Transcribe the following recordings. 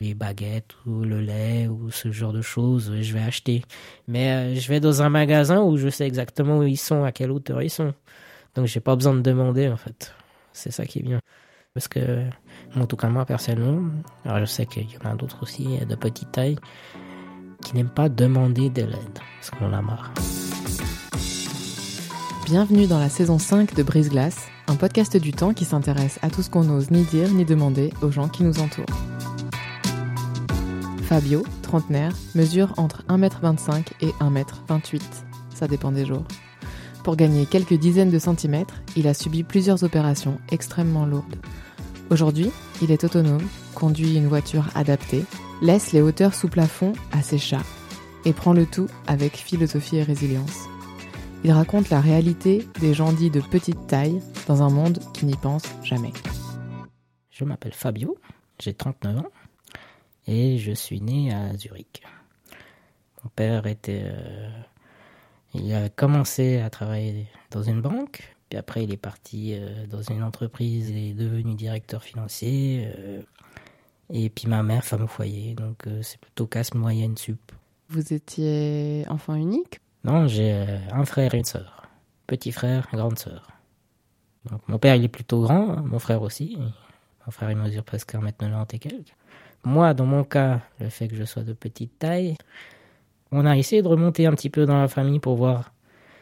les baguettes ou le lait ou ce genre de choses, je vais acheter. Mais euh, je vais dans un magasin où je sais exactement où ils sont, à quelle hauteur ils sont. Donc j'ai pas besoin de demander en fait. C'est ça qui est bien. Parce que, en tout cas moi personnellement, alors je sais qu'il y en a d'autres aussi de petite taille qui n'aiment pas demander de l'aide parce qu'on a marre. Bienvenue dans la saison 5 de Brise Glace, un podcast du temps qui s'intéresse à tout ce qu'on n'ose ni dire ni demander aux gens qui nous entourent. Fabio, trentenaire, mesure entre 1m25 et 1m28. Ça dépend des jours. Pour gagner quelques dizaines de centimètres, il a subi plusieurs opérations extrêmement lourdes. Aujourd'hui, il est autonome, conduit une voiture adaptée, laisse les hauteurs sous plafond à ses chats et prend le tout avec philosophie et résilience. Il raconte la réalité des gens dits de petite taille dans un monde qui n'y pense jamais. Je m'appelle Fabio, j'ai 39 ans et je suis né à Zurich. Mon père était. Euh, il a commencé à travailler dans une banque, puis après il est parti euh, dans une entreprise et est devenu directeur financier. Euh, et puis ma mère, femme au foyer, donc c'est plutôt casse moyenne sup. Vous étiez enfant unique? Non, j'ai un frère et une sœur. Petit frère, grande sœur. Donc mon père il est plutôt grand, hein, mon frère aussi. Mon frère il mesure presque 1m90 et quelques. Moi, dans mon cas, le fait que je sois de petite taille, on a essayé de remonter un petit peu dans la famille pour voir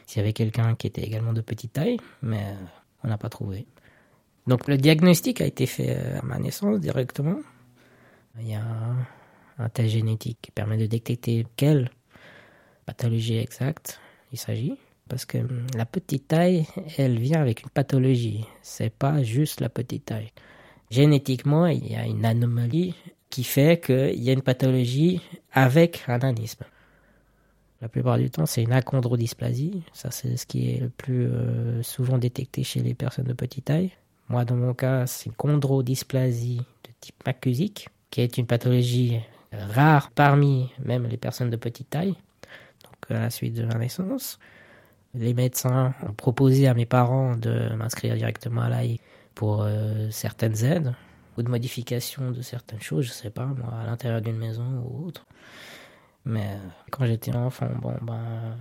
s'il y avait quelqu'un qui était également de petite taille, mais euh, on n'a pas trouvé. Donc le diagnostic a été fait euh, à ma naissance directement. Il y a un, test génétique qui permet de détecter quelle pathologie exacte il s'agit. Parce que hum, la petite taille, elle vient avec une pathologie. C'est pas juste la petite taille. Génétiquement, il y a une anomalie qui fait qu'il y a une pathologie avec un anisme. La plupart du temps, c'est une achondrodysplasie. Ça, c'est ce qui est le plus euh, souvent détecté chez les personnes de petite taille. Moi, dans mon cas, c'est une chondrodysplasie de type macusique, qui est une pathologie rare parmi même les personnes de petite taille. Donc, à la suite de ma naissance, les médecins ont proposé à mes parents de m'inscrire directement à l'AI pour euh, certaines aides ou de modification de certaines choses, je sais pas, moi, à l'intérieur d'une maison ou autre. Mais euh, quand j'étais enfant, bon, ben,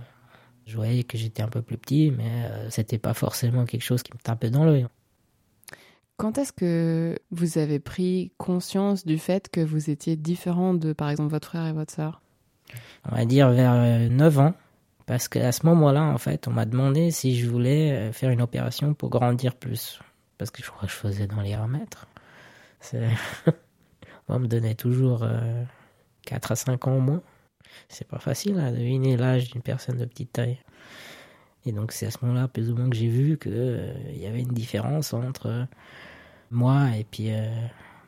je voyais que j'étais un peu plus petit, mais euh, c'était pas forcément quelque chose qui me tapait dans l'œil. Quand est-ce que vous avez pris conscience du fait que vous étiez différent de, par exemple, votre frère et votre sœur? On va dire vers 9 euh, ans, parce qu'à ce moment-là, en fait, on m'a demandé si je voulais faire une opération pour grandir plus. Parce que je crois que je faisais dans les 1 mètres. On me donnait toujours 4 euh, à 5 ans au moins. C'est pas facile à deviner l'âge d'une personne de petite taille. Et donc c'est à ce moment-là, plus ou moins, que j'ai vu qu'il euh, y avait une différence entre moi et puis euh,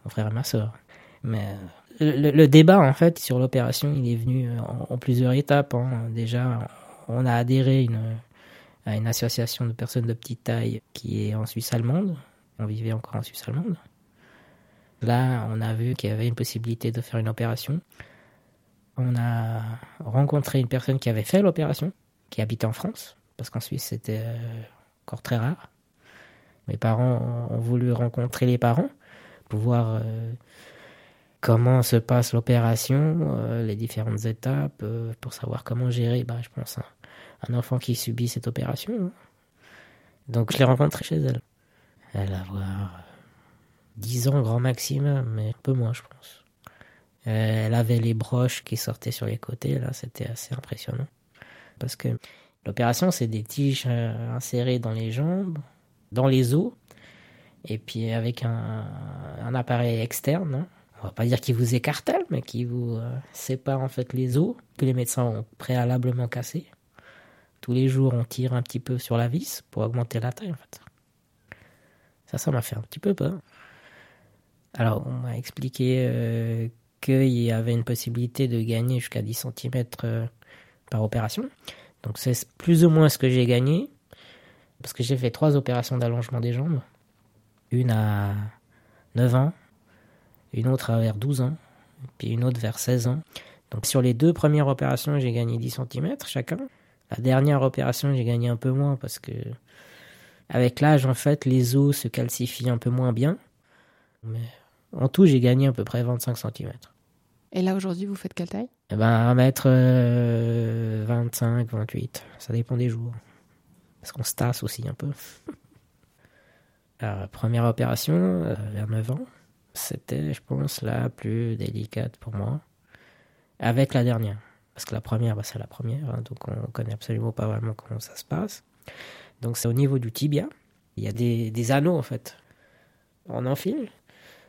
mon frère et ma soeur. Mais le, débat, en fait, sur l'opération, il est venu en, plusieurs étapes. Hein. Déjà, on a adhéré à une association de personnes de petite taille qui est en Suisse allemande. On vivait encore en Suisse allemande. Là, on a vu qu'il y avait une possibilité de faire une opération. On a rencontré une personne qui avait fait l'opération, qui habitait en France, parce qu'en Suisse c'était euh, encore très rare. Mes parents ont voulu rencontrer les parents pour voir euh, comment se passe l'opération, euh, les différentes étapes, pour savoir comment gérer, bah, je pense, un, enfant qui subit cette opération. Donc je l'ai rencontrée chez elle. Elle a voir 10 ans grand maximum, mais un peu moins, je pense. Euh, elle avait les broches qui sortaient sur les côtés, là, c'était assez impressionnant. Parce que l'opération, c'est des tiges euh, insérées dans les jambes, dans les os, et puis avec un, appareil externe, hein, on va pas dire qui vous écartèle, mais qui vous euh, sépare en fait les os que les médecins ont préalablement cassés. Tous les jours, on tire un petit peu sur la vis pour augmenter la taille en fait. Ça, ça m'a fait un petit peu peur. Alors, on m'a expliqué euh, qu'il y avait une possibilité de gagner jusqu'à 10 cm euh, par opération. Donc, c'est plus ou moins ce que j'ai gagné. Parce que j'ai fait trois opérations d'allongement des jambes. Une à 9 ans, une autre vers 12 ans, puis une autre vers 16 ans. Donc sur les deux premières opérations, j'ai gagné 10 cm chacun. La dernière opération, j'ai gagné un peu moins parce que avec l'âge, en fait, les os se calcifient un peu moins bien. Mais en tout, j'ai gagné à peu près 25 cm. Et là, aujourd'hui, vous faites quelle taille? Eh ben, 1m25, 28. Ça dépend des jours. Parce qu'on se tasse aussi un peu. Alors, première opération, euh, vers 9 ans. C'était, je pense, la plus délicate pour moi. Avec la dernière. Parce que la première, bah, c'est la première. Hein, donc, on connaît absolument pas vraiment comment ça se passe. Donc, c'est au niveau du tibia. Il y a des, des anneaux, en fait. On enfile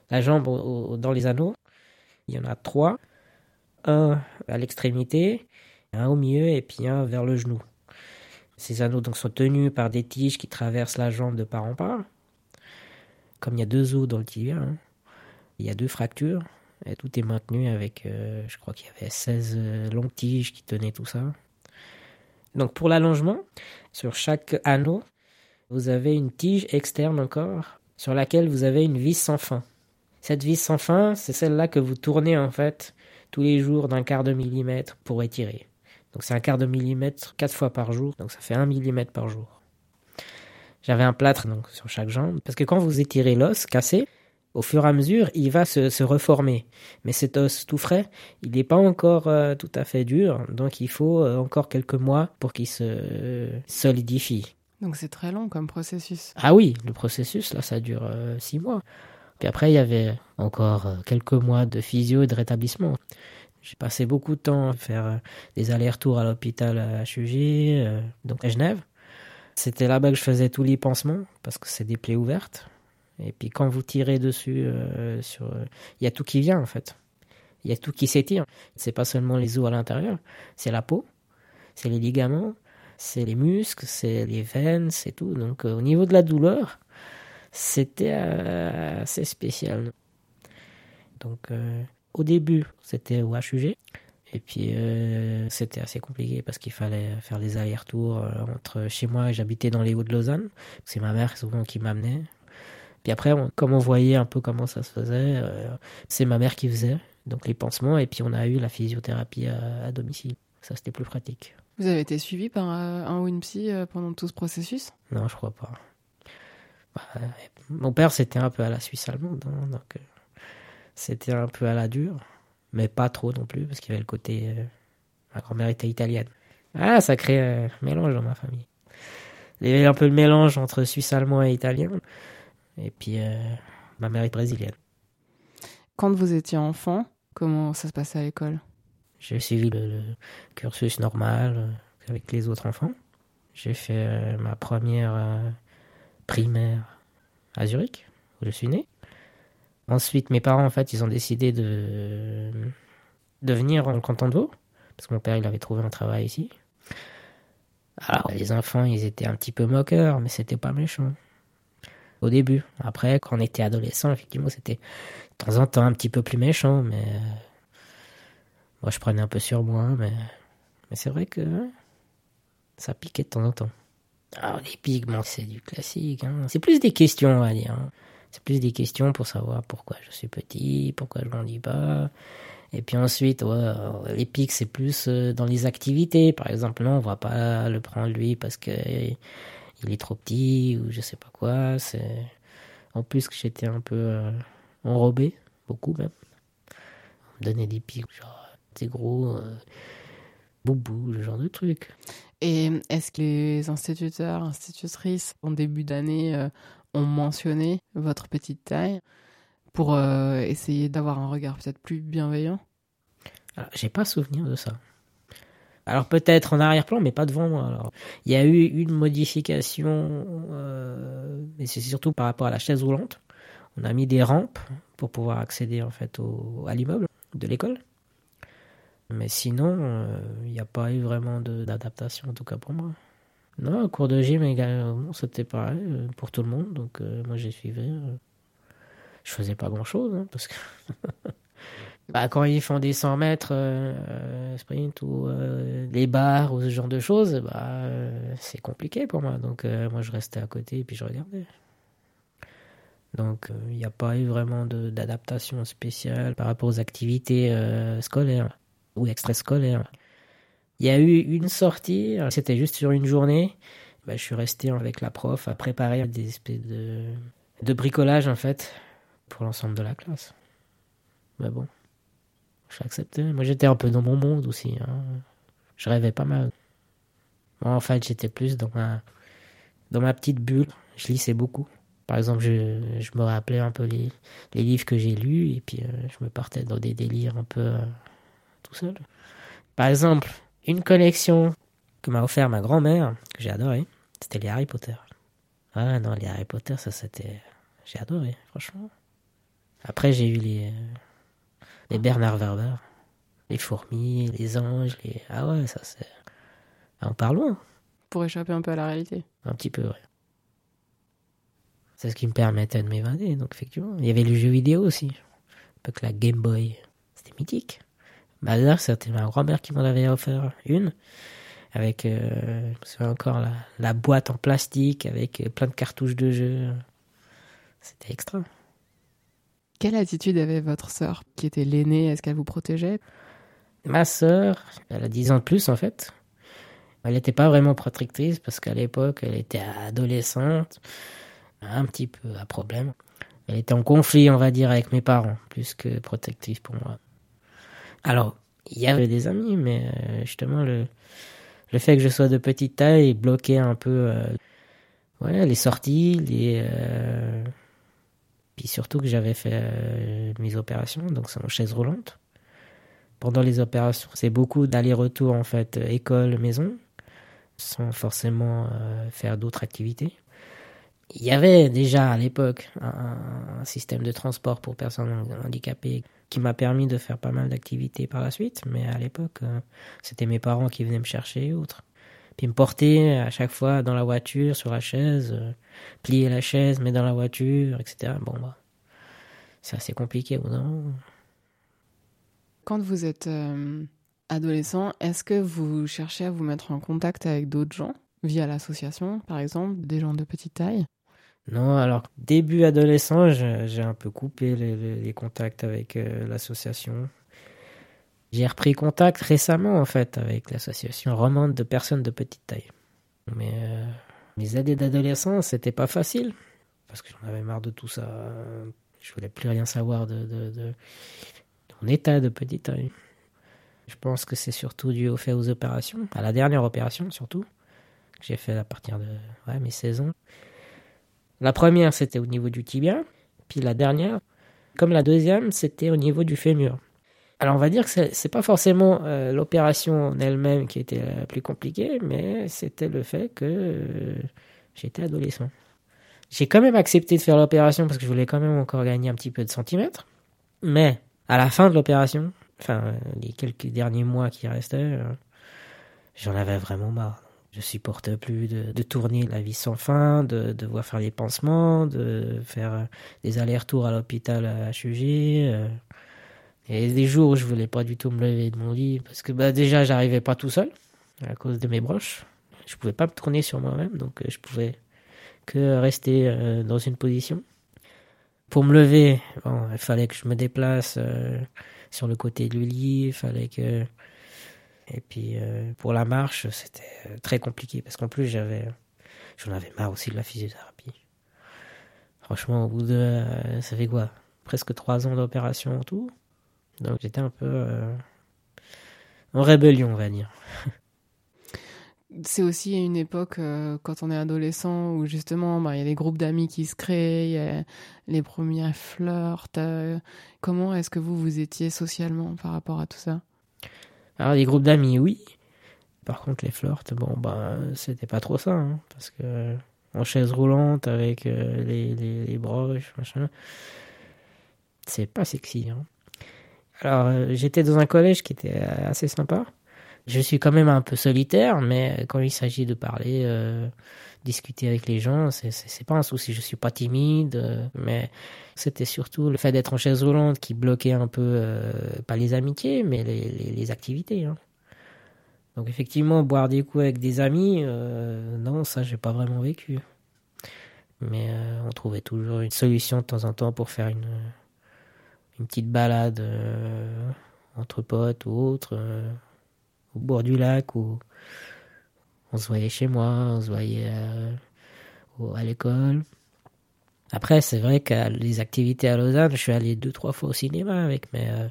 la jambe dans les anneaux. Il y en a trois. Un à l'extrémité, un au milieu et puis un vers le genou. Ces anneaux donc sont tenus par des tiges qui traversent la jambe de part en part. Comme il y a deux os dans le tibia, hein, il y a deux fractures. Et tout est maintenu avec, euh, je crois qu'il y avait 16 euh, longues tiges qui tenaient tout ça. Donc pour l'allongement, sur chaque anneau, vous avez une tige externe encore, sur laquelle vous avez une vis sans fin. Cette vis sans fin, c'est celle-là que vous tournez en fait tous les jours d'un quart de millimètre pour étirer. Donc c'est un quart de millimètre quatre fois par jour, donc ça fait un millimètre par jour. J'avais un plâtre donc sur chaque jambe, parce que quand vous étirez l'os cassé, au fur et à mesure, il va se, se reformer. Mais cet os tout frais, il n'est pas encore euh, tout à fait dur, donc il faut euh, encore quelques mois pour qu'il se euh, solidifie. Donc c'est très long comme processus. Ah oui, le processus, là, ça dure euh, six mois. Puis après, il y avait encore euh, quelques mois de physio et de rétablissement. J'ai passé beaucoup de temps à faire euh, des allers-retours à l'hôpital à HUG, euh, donc à Genève. C'était là-bas que je faisais tous les pansements, parce que c'est des plaies ouvertes. Et puis quand vous tirez dessus, euh, sur, euh, il y a tout qui vient en fait. Il y a tout qui s'étire. C'est pas seulement les os à l'intérieur, c'est la peau, c'est les ligaments, c'est les muscles, c'est les veines, c'est tout. Donc euh, au niveau de la douleur, c'était euh, assez spécial. Donc euh, au début, c'était au HUG. Et puis euh, c'était assez compliqué parce qu'il fallait faire les allers-retours entre chez moi, j'habitais dans les Hauts de Lausanne. C'est ma mère souvent qui m'amenait. Puis après, on- comme on voyait un peu comment ça se faisait, euh, c'est ma mère qui faisait donc les pansements et puis on a eu la physiothérapie à, à domicile. Ça c'était plus pratique. Vous avez été suivi par un ou une psy pendant tout ce processus? Non, je crois pas. Bah, mon père, c'était un peu à la Suisse allemande, hein, donc euh, c'était un peu à la dure, mais pas trop non plus, parce qu'il y avait le côté. euh, ma grand-mère était italienne. Ah, ça crée un mélange dans ma famille. Il y avait un peu le mélange entre suisse allemand et italien, et puis euh, ma mère est brésilienne. Quand vous étiez enfant, comment ça se passait à l'école? J'ai suivi le, le cursus normal avec les autres enfants. J'ai fait ma première primaire à Zurich, où je suis né. Ensuite, mes parents, en fait, ils ont décidé de, de venir en canton de Vaud, parce que mon père, il avait trouvé un travail ici. Alors, les enfants, ils étaient un petit peu moqueurs, mais c'était pas méchant. Au début. Après, quand on était adolescent, effectivement, c'était de temps en temps un petit peu plus méchant, mais euh, moi, je prenais un peu sur moi, mais, mais c'est vrai que hein, ça piquait de temps en temps. Alors, les pics, bon, c'est du classique. hein. C'est plus des questions, on va dire. hein. C'est plus des questions pour savoir pourquoi je suis petit, pourquoi je grandis pas. Et puis ensuite, ouais, euh, les pics, c'est plus euh, dans les activités. Par exemple, non, on va pas le prendre lui parce que il est trop petit ou je sais pas quoi. C'est en plus que j'étais un peu euh, enrobé, beaucoup même. On me donnait des pics, genre t'es gros, euh, boubou, ce genre de truc. Et est-ce que les instituteurs, institutrices, en début d'année, euh, ont mentionné votre petite taille pour euh, essayer d'avoir un regard peut-être plus bienveillant? Alors, j'ai pas souvenir de ça. Alors peut-être en arrière-plan, mais pas devant moi. Alors, il y a eu une modification, euh, mais c'est surtout par rapport à la chaise roulante. On a mis des rampes pour pouvoir accéder en fait au, à l'immeuble de l'école. Mais sinon, euh, il n'y a pas eu vraiment d'adaptation, en tout cas pour moi. Non, cours de gym également, c'était pareil euh, pour tout le monde. Donc euh, moi j'ai suivi. je faisais pas grand chose hein, parce que bah, quand ils font des 100 mètres sprint ou des barres ou ce genre de choses, bah, c'est compliqué pour moi. Donc moi je restais à côté et puis je regardais. Donc il n'y a pas eu vraiment d'adaptation spéciale par rapport aux activités scolaires ou extrascolaire. Il y a eu une sortie, c'était juste sur une journée. Bah, je suis resté avec la prof à préparer des espèces de, bricolage en fait pour l'ensemble de la classe. Mais bon, j'ai accepté. Moi j'étais un peu dans mon monde aussi. Hein. Je rêvais pas mal. Moi en fait j'étais plus dans ma, dans ma petite bulle. Je lisais beaucoup. Par exemple, je, je me rappelais un peu les, les livres que j'ai lus et puis euh, je me partais dans des délires un peu euh, tout seul. Par exemple, une collection que m'a offert ma grand-mère, que j'ai adoré, c'était les Harry Potter. Ah non, les Harry Potter, ça c'était... J'ai adoré, franchement. Après, j'ai eu les, les Bernard Werber, les fourmis, les anges, les... Ah ouais, ça c'est... Ah, on parle loin. Pour échapper un peu à la réalité. Un petit peu, ouais. C'est ce qui me permettait de m'évader, donc effectivement. Il y avait le jeu vidéo aussi. Un peu que la Game Boy. C'était mythique. Bah là, c'était ma grand-mère qui m'en avait offert une, avec, euh, encore la, la, boîte en plastique, avec plein de cartouches de jeu. C'était extra. Quelle attitude avait votre sœur, qui était l'aînée? Est-ce qu'elle vous protégeait? Ma sœur, elle a 10 ans de plus en fait. Elle n'était pas vraiment protectrice parce qu'à l'époque, elle était adolescente, un petit peu à problème. Elle était en conflit, on va dire, avec mes parents, plus que protectrice pour moi. Alors, il y avait des amis, mais euh, justement, le, le fait que je sois de petite taille bloquait un peu euh, les sorties, les. Euh, puis surtout que j'avais fait mes opérations, donc c'est en chaise roulante. Pendant les opérations, c'est beaucoup d'aller-retour en fait, école-maison, sans forcément faire d'autres activités. Il y avait déjà à l'époque un, système de transport pour personnes handicapées qui m'a permis de faire pas mal d'activités par la suite. Mais à l'époque, euh, c'était mes parents qui venaient me chercher et autres. Puis me porter à chaque fois dans la voiture, sur la chaise, euh, plier la chaise, mais dans la voiture, etc. Bon, bah, c'est assez compliqué ou non Quand vous êtes euh, adolescent, est-ce que vous cherchez à vous mettre en contact avec d'autres gens via l'association, par exemple, des gens de petite taille? Non, alors début adolescent, j'ai un peu coupé les, contacts avec euh, l'association. J'ai repris contact récemment en fait avec l'association romande de personnes de petite taille. Mais euh, mes années d'adolescence, c'était pas facile parce que j'en avais marre de tout ça. Je voulais plus rien savoir de, mon état de petite taille. Je pense que c'est surtout dû au fait aux opérations, à la dernière opération surtout, que j'ai fait à partir de mes 16 ans. La première, c'était au niveau du tibia, puis la dernière, comme la deuxième, c'était au niveau du fémur. Alors on va dire que c'est pas forcément euh, l'opération en elle-même qui était la plus compliquée, mais c'était le fait que euh, j'étais adolescent. J'ai quand même accepté de faire l'opération parce que je voulais quand même encore gagner un petit peu de centimètres. Mais à la fin de l'opération, enfin les quelques derniers mois qui restaient, euh, j'en avais vraiment marre. Je supporte plus de, tourner la vie sans fin, de, devoir faire les pansements, de faire des allers-retours à l'hôpital à HUG. Euh. Et des jours où je voulais pas du tout me lever de mon lit parce que bah, déjà j'arrivais pas tout seul à cause de mes broches. Je pouvais pas me tourner sur moi-même, donc euh, je pouvais que rester euh, dans une position. Pour me lever, bon, il fallait que je me déplace sur le côté du lit, il fallait que et puis euh, pour la marche, c'était euh, très compliqué parce qu'en plus j'avais, j'en avais marre aussi de la physiothérapie. Franchement, au bout de, euh, ça fait quoi, presque trois ans d'opération en tout. Donc j'étais un peu en rébellion, on va dire. C'est aussi une époque, quand on est adolescent, où justement, bah, il y a les groupes d'amis qui se créent, y a les premiers flirts. comment est-ce que vous, vous étiez socialement par rapport à tout ça? Alors, les groupes d'amis, oui. Par contre, les flirts, bon, bah, c'était pas trop ça, hein, parce que en chaise roulante avec euh, les, les, les, broches, machin. C'est pas sexy. Hein. Alors, euh, j'étais dans un collège qui était assez sympa. Je suis quand même un peu solitaire, mais quand il s'agit de parler, euh, discuter avec les gens, c'est pas un souci. Je suis pas timide, euh, mais c'était surtout le fait d'être en chaise roulante qui bloquait un peu, euh, pas les amitiés, mais les, activités. Hein. Donc effectivement, boire des coups avec des amis, non, ça j'ai pas vraiment vécu. Mais on trouvait toujours une solution de temps en temps pour faire une, petite balade entre potes ou autre, euh, au bord du lac, ou on se voyait chez moi, on se voyait au, à l'école. Après, c'est vrai que les activités à Lausanne, je suis allé deux, trois fois au cinéma avec, mais le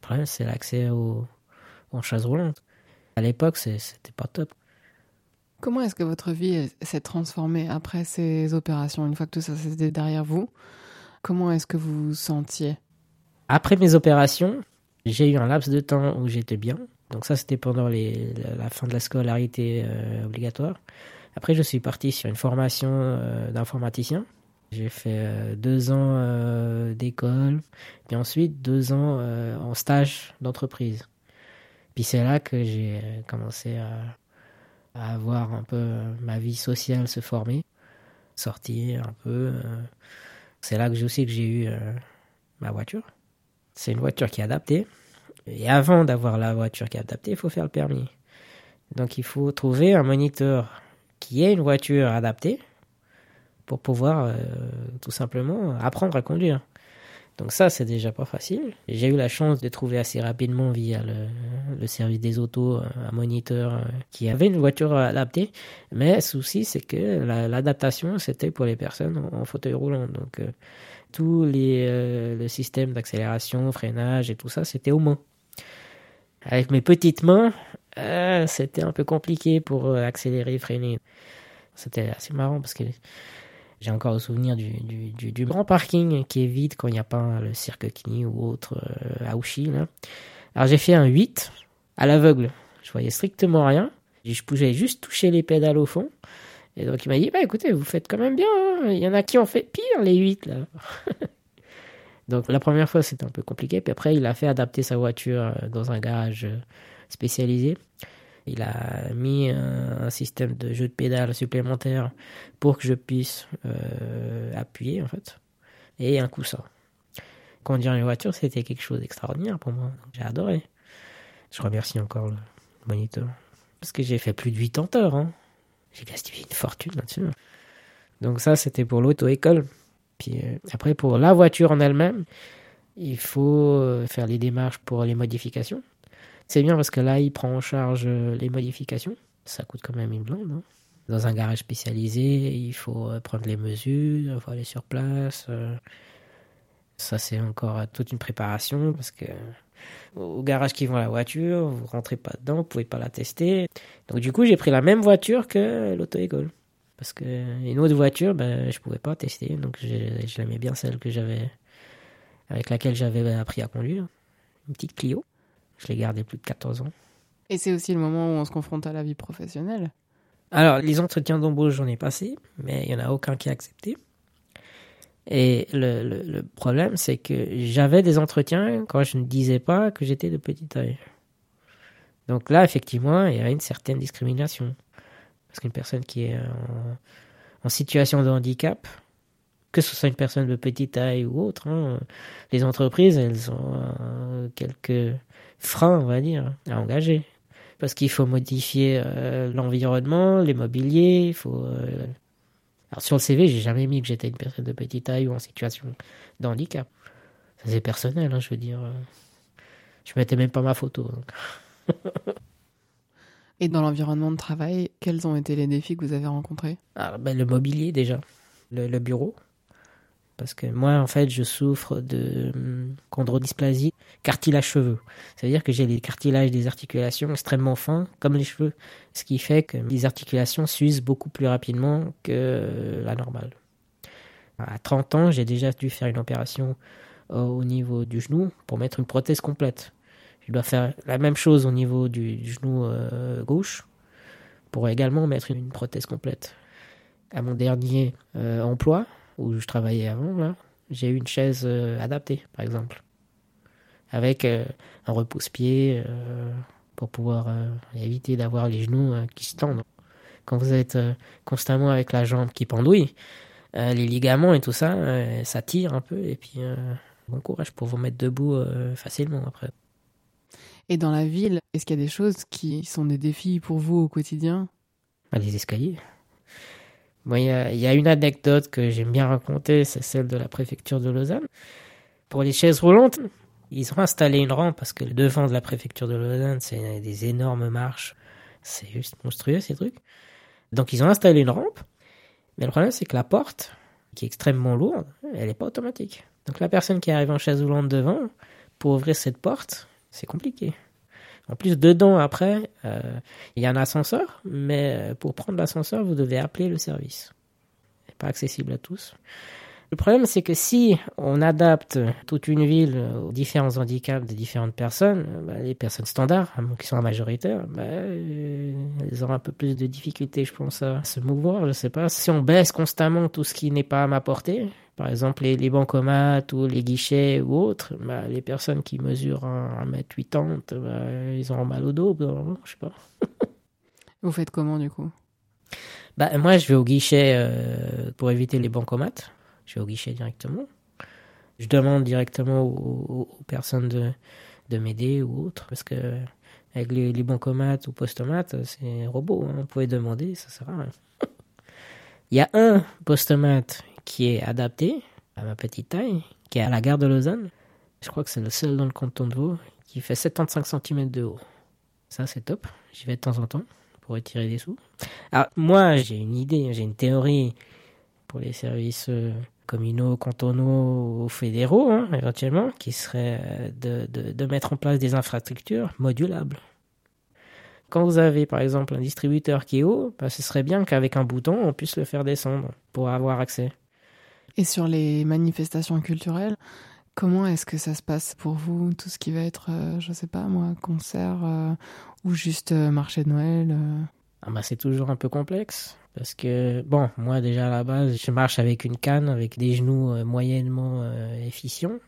problème, c'est l'accès au, en chaise roulante. À l'époque, c'était pas top. Comment est-ce que votre vie s'est transformée après ces opérations, une fois que tout ça c'était derrière vous? Comment est-ce que vous vous sentiez? Après mes opérations, j'ai eu un laps de temps où j'étais bien. Donc ça, c'était pendant la fin de la scolarité euh, obligatoire. Après, je suis parti sur une formation euh, d'informaticien. J'ai fait euh, deux ans d'école, puis ensuite deux ans en stage d'entreprise. Puis c'est là que j'ai commencé à, à, avoir un peu ma vie sociale se former, sortir un peu. C'est là que j'ai aussi que j'ai eu ma voiture. C'est une voiture qui est adaptée. Et avant d'avoir la voiture qui est adaptée, il faut faire le permis. Donc il faut trouver un moniteur qui ait une voiture adaptée pour pouvoir euh, tout simplement apprendre à conduire. Donc ça, c'est déjà pas facile. J'ai eu la chance de trouver assez rapidement via le, service des autos un moniteur qui avait une voiture adaptée. Mais le souci, c'est que l'adaptation, la, c'était pour les personnes en, fauteuil roulant. Donc euh, euh, le système d'accélération, freinage et tout ça, c'était aux mains. Avec mes petites mains, euh, c'était un peu compliqué pour accélérer, freiner. C'était assez marrant parce que j'ai encore le souvenir du, grand parking qui est vide quand il n'y a pas le cirque Kini ou autre euh, à Ouchy. Là. Alors j'ai fait un 8 à l'aveugle. Je voyais strictement rien. Je pouvais juste toucher les pédales au fond. Et donc il m'a dit, bah écoutez, vous faites quand même bien. Hein. Il y en a qui ont fait pire les 8 là. donc la première fois c'était un peu compliqué. Puis après il a fait adapter sa voiture dans un garage spécialisé. Il a mis un, système de jeu de pédales supplémentaire pour que je puisse euh, appuyer en fait et un coussin. Conduire une voiture, c'était quelque chose d'extraordinaire pour moi. J'ai adoré. Je remercie encore le moniteur parce que j'ai fait plus de 80 heures. Hein. J'ai gaspillé une fortune là-dessus. Donc ça, c'était pour l'auto-école. Puis euh, après, pour la voiture en elle-même, il faut faire les démarches pour les modifications. C'est bien parce que là, il prend en charge les modifications. Ça coûte quand même une blonde. Hein. Dans un garage spécialisé, il faut prendre les mesures, il faut aller sur place. Ça, c'est encore toute une préparation parce que au garage qui vend la voiture, vous rentrez pas dedans, vous pouvez pas la tester. Donc du coup, j'ai pris la même voiture que l'auto-école. Parce que une autre voiture, ben, je pouvais pas tester. Donc je l'aimais bien celle que j'avais, avec laquelle j'avais appris à conduire. Une petite Clio. Je l'ai gardé plus de 14 ans. Et c'est aussi le moment où on se confronte à la vie professionnelle Alors, les entretiens d'embauche, j'en ai passé, mais il n'y en a aucun qui a accepté. Et le, le, le problème, c'est que j'avais des entretiens quand je ne disais pas que j'étais de petite taille. Donc là, effectivement, il y a une certaine discrimination. Parce qu'une personne qui est en, situation de handicap, que ce soit une personne de petite taille ou autre, hein, les entreprises, elles ont euh, quelques frein, on va dire, à engager. Parce qu'il faut modifier euh, l'environnement, l'immobilier, il faut... Euh... Alors sur le CV, j'ai jamais mis que j'étais une personne de petite taille ou en situation de handicap. C'est personnel, hein, je veux dire. Je mettais même pas ma photo. Et dans l'environnement de travail, quels ont été les défis que vous avez rencontrés? Ben, Le mobilier déjà, le, bureau. Parce que moi, en fait, je souffre de chondrodysplasie, cartilage cheveux. C'est-à-dire que j'ai les cartilages des articulations extrêmement fins, comme les cheveux. Ce qui fait que les articulations s'usent beaucoup plus rapidement que la normale. À 30 ans, j'ai déjà dû faire une opération au niveau du genou pour mettre une prothèse complète. Je dois faire la même chose au niveau du genou euh, gauche pour également mettre une prothèse complète. À mon dernier euh, emploi, où je travaillais avant, j'ai eu une chaise euh, adaptée, par exemple. Avec un repousse-pied pour pouvoir éviter d'avoir les genoux qui se tendent. Quand vous êtes constamment avec la jambe qui pendouille, les ligaments et tout ça, ça tire un peu. Et puis, bon courage pour vous mettre debout facilement après. Et dans la ville, est-ce qu'il y a des choses qui sont des défis pour vous au quotidien? Ah, les escaliers. Bon, il y a, il y a une anecdote que j'aime bien raconter, c'est celle de la préfecture de Lausanne. Pour les chaises roulantes, ils ont installé une rampe parce que le devant de la préfecture de Lausanne, c'est des énormes marches. C'est juste monstrueux ces trucs. Donc ils ont installé une rampe. Mais le problème, c'est que la porte, qui est extrêmement lourde, elle n'est pas automatique. Donc la personne qui arrive en chaise roulante devant, pour ouvrir cette porte, c'est compliqué. En plus, dedans, après, euh, il y a un ascenseur, mais euh, pour prendre l'ascenseur, vous devez appeler le service. C'est pas accessible à tous. Le problème, c'est que si on adapte toute une ville aux différents handicaps des différentes personnes, euh, bah, les personnes standards, moins qu'ils soient majoritaires, bah, elles auront un peu plus de difficultés, je pense, à se mouvoir. Je sais pas. Si on baisse constamment tout ce qui n'est pas à ma portée, par exemple les, les bancomates ou les guichets ou autres, bah, les personnes qui mesurent 1m80, bah, ils auront mal au dos, je sais pas. Vous faites comment du coup? Bah, moi, je vais au guichet euh, pour éviter les bancomates. Je vais au guichet directement. Je demande directement aux, aux- aux personnes de, de m'aider ou autre, parce que avec les, les bancomates ou postomates, c'est robot. hein. Vous pouvez demander, ça sert à rien. Il y a un postomate qui est adapté à ma petite taille, qui est à la gare de Lausanne. Je crois que c'est le seul dans le canton de Vaud, qui fait 75 cm de haut. Ça, c'est top. J'y vais de temps en temps pour retirer des sous. Alors, moi, j'ai une idée, j'ai une théorie pour les services euh, communaux, cantonaux ou fédéraux, hein, éventuellement, qui serait euh, de, de, de mettre en place des infrastructures modulables. Quand vous avez, par exemple, un distributeur qui est haut, bah, ce serait bien qu'avec un bouton, on puisse le faire descendre pour avoir accès. Et sur les manifestations culturelles, comment est-ce que ça se passe pour vous Tout ce qui va être, euh, je sais pas moi, concert euh, ou juste euh, marché de Noël euh? Ah bah, c'est toujours un peu complexe. Parce que, bon, moi déjà à la base, je marche avec une canne, avec des genoux euh, moyennement efficients.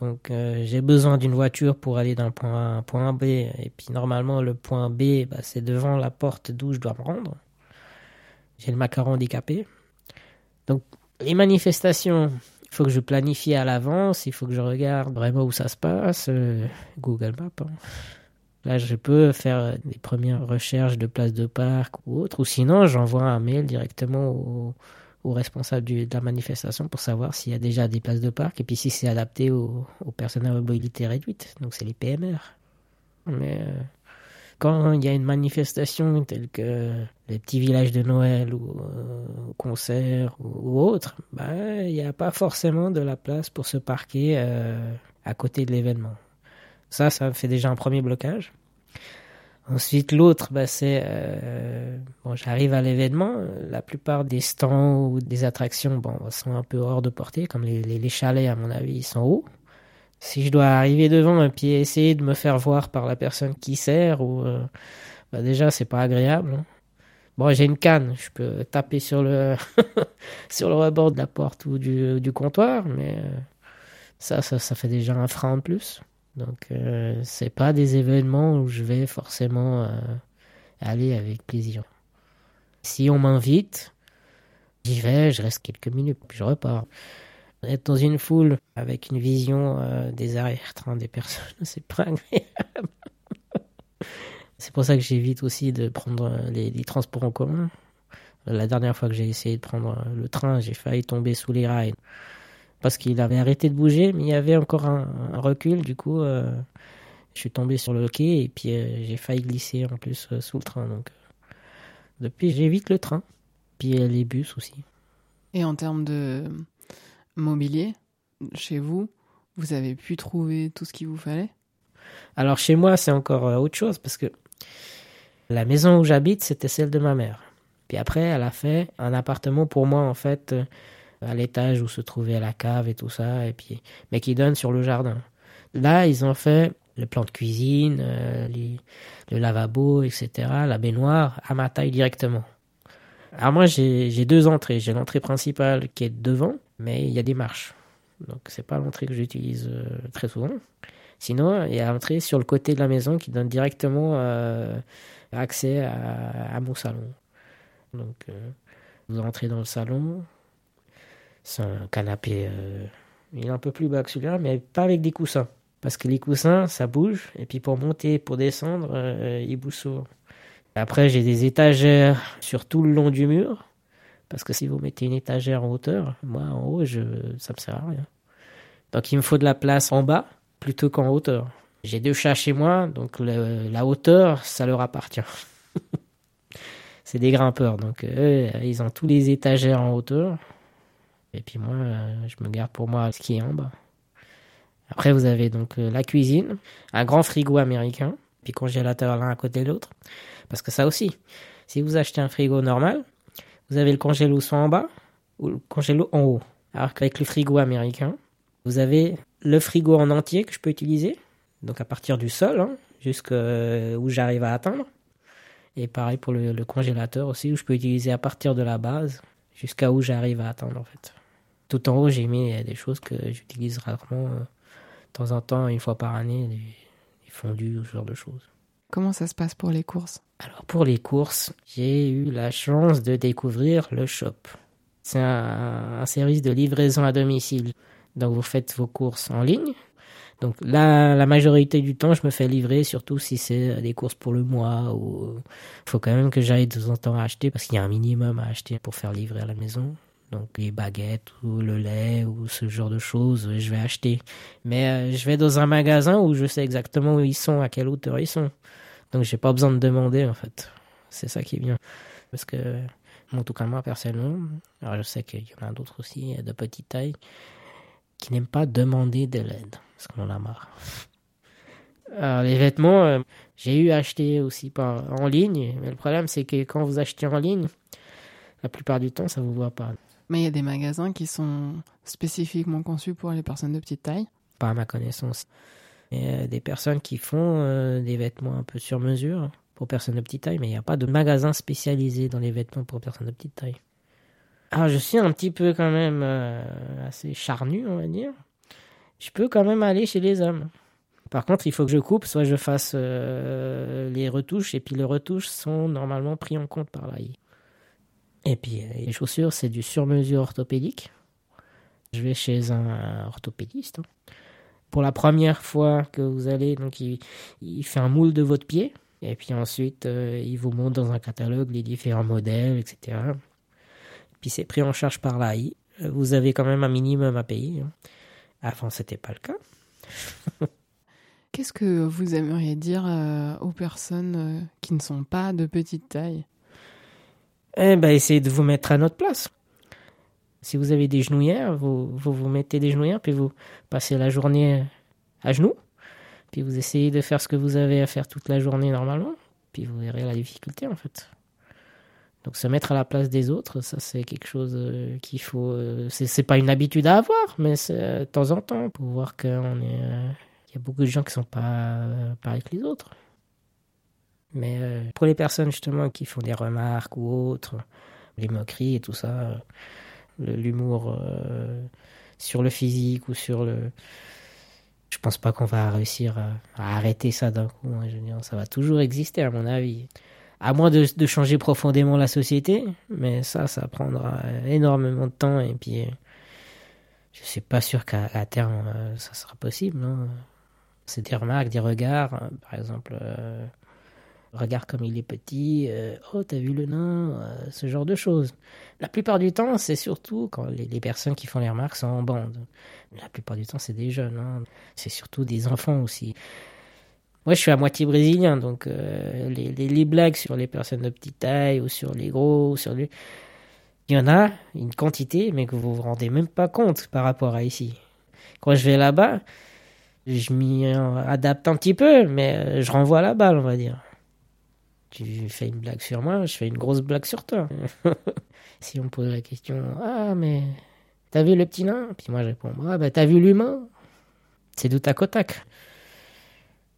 Donc j'ai besoin d'une voiture pour aller d'un point A à un point B. Et puis normalement le point B, bah, c'est devant la porte d'où je dois me rendre. J'ai le macaron handicapé. Donc les manifestations, il faut que je planifie à l'avance, il faut que je regarde vraiment où ça se passe. euh, Google Maps. hein. Là, je peux faire des premières recherches de places de parc ou autre, ou sinon, j'envoie un mail directement au, au responsable de la manifestation pour savoir s'il y a déjà des places de parc et puis si c'est adapté aux, aux personnes à mobilité réduite. Donc, c'est les PMR. Mais euh, quand il y a une manifestation telle que les petits villages de Noël ou euh, concert ou, ou bah, il n'y a pas forcément de la place pour se parquer euh, à côté de l'événement. Ça, ça fait déjà un premier blocage. Ensuite, l'autre, bah, c'est euh, bon, j'arrive à l'événement. La plupart des stands ou des attractions, bon, sont un peu hors de portée, comme les, les chalets, à mon avis, ils sont hauts. Si je dois arriver devant et puis essayer de me faire voir par la personne qui sert, ou euh, bah, déjà, c'est pas agréable. hein. Bon, j'ai une canne, je peux taper sur le sur le rebord de la porte ou du, comptoir, mais euh, ça, ça, ça fait déjà un frein en plus. Donc, euh, c'est pas des événements où je vais forcément euh, aller avec plaisir. Si on m'invite, j'y vais, je reste quelques minutes, puis je repars. Être dans une foule avec une vision euh, des arrière-trains des personnes, c'est pas agréable. c'est pour ça que j'évite aussi de prendre euh, les, transports en commun. La dernière fois que j'ai essayé de prendre euh, le train, j'ai failli tomber sous les rails parce qu'il avait arrêté de bouger, mais il y avait encore un, recul. Du coup, je suis tombé sur le quai et puis j'ai failli glisser en plus sous le train. Donc, depuis, j'évite le train. Puis les bus aussi. Et en termes de mobilier, chez vous, vous avez pu trouver tout ce qu'il vous fallait? Alors chez moi, c'est encore euh, autre chose parce que la maison où j'habite, c'était celle de ma mère. Puis après, elle a fait un appartement pour moi, en fait, euh, à l'étage où se trouvait la cave et tout ça, et puis, mais qui donne sur le jardin. Là, ils ont fait le plan de cuisine, euh, le lavabo, etc., la baignoire, à ma taille directement. Alors moi j'ai deux entrées. J'ai l'entrée principale qui est devant, mais il y a des marches. Donc c'est pas l'entrée que j'utilise euh, très souvent. Sinon, il y a l'entrée sur le côté de la maison qui donne directement euh, accès à, mon salon. Donc euh, vous entrez dans le salon. C'est un canapé. il est un peu plus bas que celui-là, mais pas avec des coussins. Parce que les coussins, ça bouge. Et puis pour monter, pour descendre, ils bougent souvent. Après, j'ai des étagères sur tout le long du mur. Parce que si vous mettez une étagère en hauteur, moi en haut, je, ça me sert à rien. Donc il me faut de la place en bas plutôt qu'en hauteur. J'ai deux chats chez moi, donc la hauteur, ça leur appartient. C'est des grimpeurs, donc eux, ils ont tous les étagères en hauteur. Et puis moi, euh, je me garde pour moi ce qui est en bas. Après, vous avez donc euh, la cuisine, un grand frigo américain, puis congélateur l'un à côté de l'autre. Parce que ça aussi, si vous achetez un frigo normal, vous avez le congélo soit en bas ou le congélo en haut. Alors qu'avec le frigo américain, vous avez le frigo en entier que je peux utiliser, donc à partir du sol, hein, jusqu'à où j'arrive à atteindre. Et pareil pour le, congélateur aussi, où je peux utiliser à partir de la base jusqu'à où j'arrive à atteindre en fait. Tout en haut, j'ai mis des choses que j'utilise rarement, euh, de temps en temps, une fois par année, des, des fondus, ce genre de choses. Comment ça se passe pour les courses? Alors pour les courses, j'ai eu la chance de découvrir le shop. C'est un, service de livraison à domicile. Donc vous faites vos courses en ligne. Donc là, la majorité du temps, je me fais livrer, surtout si c'est des courses pour le mois ou il faut quand même que j'aille de temps en temps acheter parce qu'il y a un minimum à acheter pour faire livrer à la maison. Donc les baguettes ou le lait ou ce genre de choses, je vais acheter. Mais euh, je vais dans un magasin où je sais exactement où ils sont, à quelle hauteur ils sont. Donc j'ai pas besoin de demander en fait. C'est ça qui est bien. Parce que, en tout cas moi personnellement, alors je sais qu'il y en a d'autres aussi de petite taille qui n'aiment pas demander de l'aide. Parce qu'on en a marre. Alors, les vêtements, euh, j'ai eu acheté aussi par, en ligne. Mais le problème c'est que quand vous achetez en ligne, la plupart du temps ça vous voit pas. Mais il y a des magasins qui sont spécifiquement conçus pour les personnes de petite taille. Pas à ma connaissance. Euh, des personnes qui font euh, des vêtements un peu sur mesure pour personnes de petite taille, mais il n'y a pas de magasin spécialisé dans les vêtements pour personnes de petite taille. Alors je suis un petit peu quand même euh, assez charnu, on va dire. Je peux quand même aller chez les hommes. Par contre, il faut que je coupe, soit je fasse les retouches, et puis les retouches sont normalement pris en compte par l'AI. Et puis les chaussures, c'est du sur-mesure orthopédique. Je vais chez un orthopédiste. hein. Pour la première fois que vous allez, donc il, il fait un moule de votre pied, et puis ensuite euh, il vous montre dans un catalogue les différents modèles, etc. Puis c'est pris en charge par l'AI. Vous avez quand même un minimum à payer. hein. Avant, c'était pas le cas. Qu'est-ce que vous aimeriez dire euh, aux personnes euh, qui ne sont pas de petite taille? Eh ben, essayez de vous mettre à notre place. Si vous avez des genouillères, vous, vous mettez des genouillères, puis vous passez la journée à genoux, puis vous essayez de faire ce que vous avez à faire toute la journée normalement, puis vous verrez la difficulté en fait. Donc se mettre à la place des autres, ça c'est quelque chose euh, qu'il faut. euh, c'est pas une habitude à avoir, mais euh, de temps en temps pour voir qu'on est. Il y a beaucoup de gens qui sont pas pareils que les autres. Mais pour les personnes justement qui font des remarques ou autres, les moqueries et tout ça, l'humour euh, sur le physique ou sur le. Je pense pas qu'on va réussir à, arrêter ça d'un coup. hein, ça va toujours exister à mon avis. À moins de, changer profondément la société, mais ça, ça prendra énormément de temps et puis euh, je suis pas sûr qu'à terme euh, ça sera possible. non. C'est des remarques, des regards, par exemple. Regarde comme il est petit, euh, oh t'as vu le nain, euh, ce genre de choses. La plupart du temps, c'est surtout quand les, personnes qui font les remarques sont en bande. La plupart du temps, c'est des jeunes, hein. c'est surtout des enfants aussi. Moi, je suis à moitié brésilien, donc euh, les, blagues sur les personnes de petite taille ou sur les gros, ou sur les... Il y en a une quantité, mais que vous vous rendez même pas compte par rapport à ici. Quand je vais là-bas, je m'y adapte un petit peu, mais je renvoie la balle, on va dire. Tu fais une blague sur moi, je fais une grosse blague sur toi. si on me pose la question, ah mais t'as vu le petit nain? Puis moi je réponds, ah bah t'as vu l'humain? C'est du tac au tac.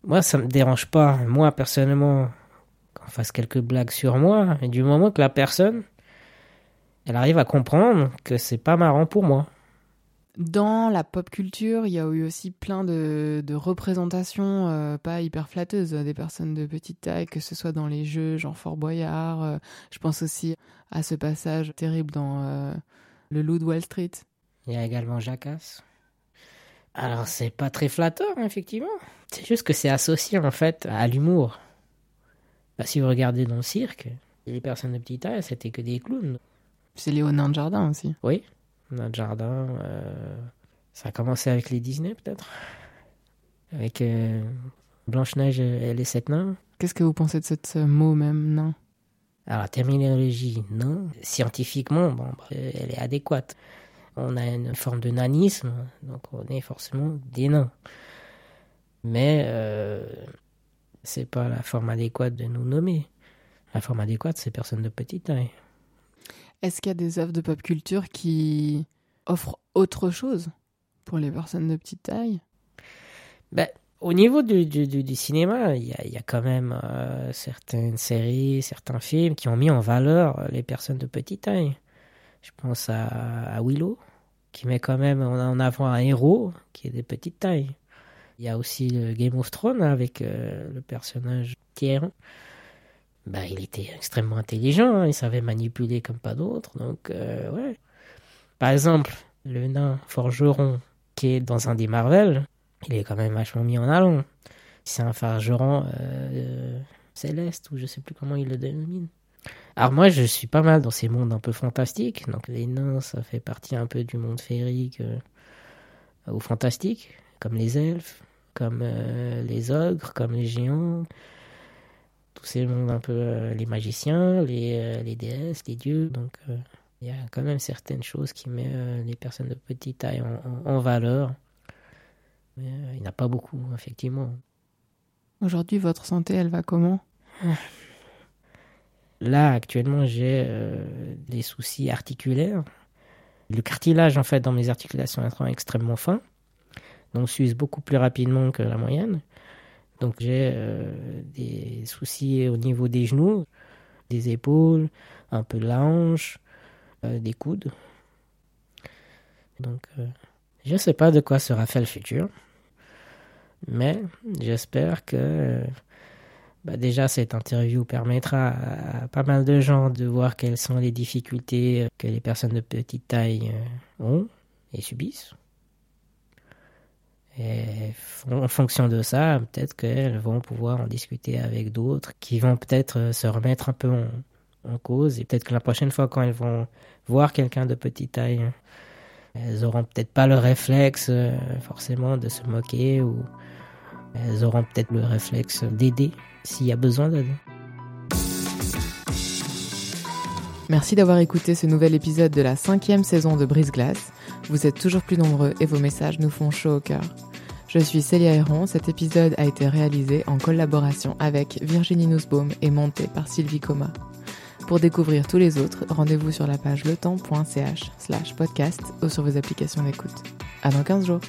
Moi ça me dérange pas, moi personnellement, qu'on fasse quelques blagues sur moi, mais du moment que la personne elle arrive à comprendre que c'est pas marrant pour moi. Dans la pop culture, il y a eu aussi plein de, de représentations euh, pas hyper flatteuses des personnes de petite taille, que ce soit dans les jeux, genre Fort Boyard. euh, je pense aussi à ce passage terrible dans euh, Le Loup de Wall Street. Il y a également Jackass. Alors, c'est pas très flatteur, effectivement. C'est juste que c'est associé, en fait, à l'humour. Bah, si vous regardez dans le cirque, les personnes de petite taille, c'était que des clowns. C'est Léonard de Jardin aussi. Oui, notre jardin. euh, ça a commencé avec les Disney, peut-être. Avec euh, Blanche-Neige et les sept nains. Qu'est-ce que vous pensez de ce ce mot même, nain? Alors, la terminologie, non. Scientifiquement, bon, bah, elle est adéquate. On a une forme de nanisme, donc on est forcément des nains. Mais euh, c'est pas la forme adéquate de nous nommer. La forme adéquate, c'est personne de petite taille. Est-ce qu'il y a des œuvres de pop culture qui offrent autre chose pour les personnes de petite taille? Ben, au niveau du, du, cinéma, il y a, quand même euh, certaines séries, certains films qui ont mis en valeur les personnes de petite taille. Je pense à, Willow, qui met quand même en, en avant un héros qui est de petite taille. Il y a aussi le Game of Thrones avec euh, le personnage Tyrion. Ben, il était extrêmement intelligent, hein, il savait manipuler comme pas d'autres. Donc, euh, ouais. Par exemple, le nain forgeron qui est dans un des Marvel, il est quand même vachement mis en avant. C'est un forgeron euh, céleste, ou je sais plus comment il le dénomine. Alors moi, je suis pas mal dans ces mondes un peu fantastiques. Donc les nains, ça fait partie un peu du monde féerique euh, ou fantastique, comme les elfes, comme euh, les ogres, comme les géants. Tous ces mondes un peu, euh, les magiciens, les, euh, les déesses, les dieux. Donc euh, il y a quand même certaines choses qui mettent les personnes de petite taille en, en- en valeur. Mais il n'y en a pas beaucoup, effectivement. Aujourd'hui, votre santé, elle va comment? Là, actuellement, j'ai des soucis articulaires. Le cartilage, en fait, dans mes articulations est extrêmement fin. Donc, s'use beaucoup plus rapidement que la moyenne. Donc, j'ai euh, des soucis au niveau des genoux, des épaules, un peu de la euh, des coudes. Donc, euh, je ne sais pas de quoi sera fait le futur. Mais j'espère que bah, déjà, cette interview permettra à, pas mal de gens de voir quelles sont les difficultés que les personnes de petite taille ont et subissent. Et en fonction de ça, peut-être qu'elles vont pouvoir en discuter avec d'autres qui vont peut-être euh, se remettre un peu en, en cause. Et peut-être que la prochaine fois, quand elles vont voir quelqu'un de petite taille, elles auront peut-être pas le réflexe euh, forcément de se moquer ou elles auront peut-être le réflexe d'aider s'il y a besoin d'aide. Merci d'avoir écouté ce nouvel épisode de la cinquième saison de Brise Glace. Vous êtes toujours plus nombreux et vos messages nous font chaud au cœur. Je suis Célia Héron. Cet épisode a été réalisé en collaboration avec Virginie Nussbaum et monté par Sylvie Coma. Pour découvrir tous les autres, rendez-vous sur la page letemps.ch slash podcast ou sur vos applications d'écoute. À dans 15 jours.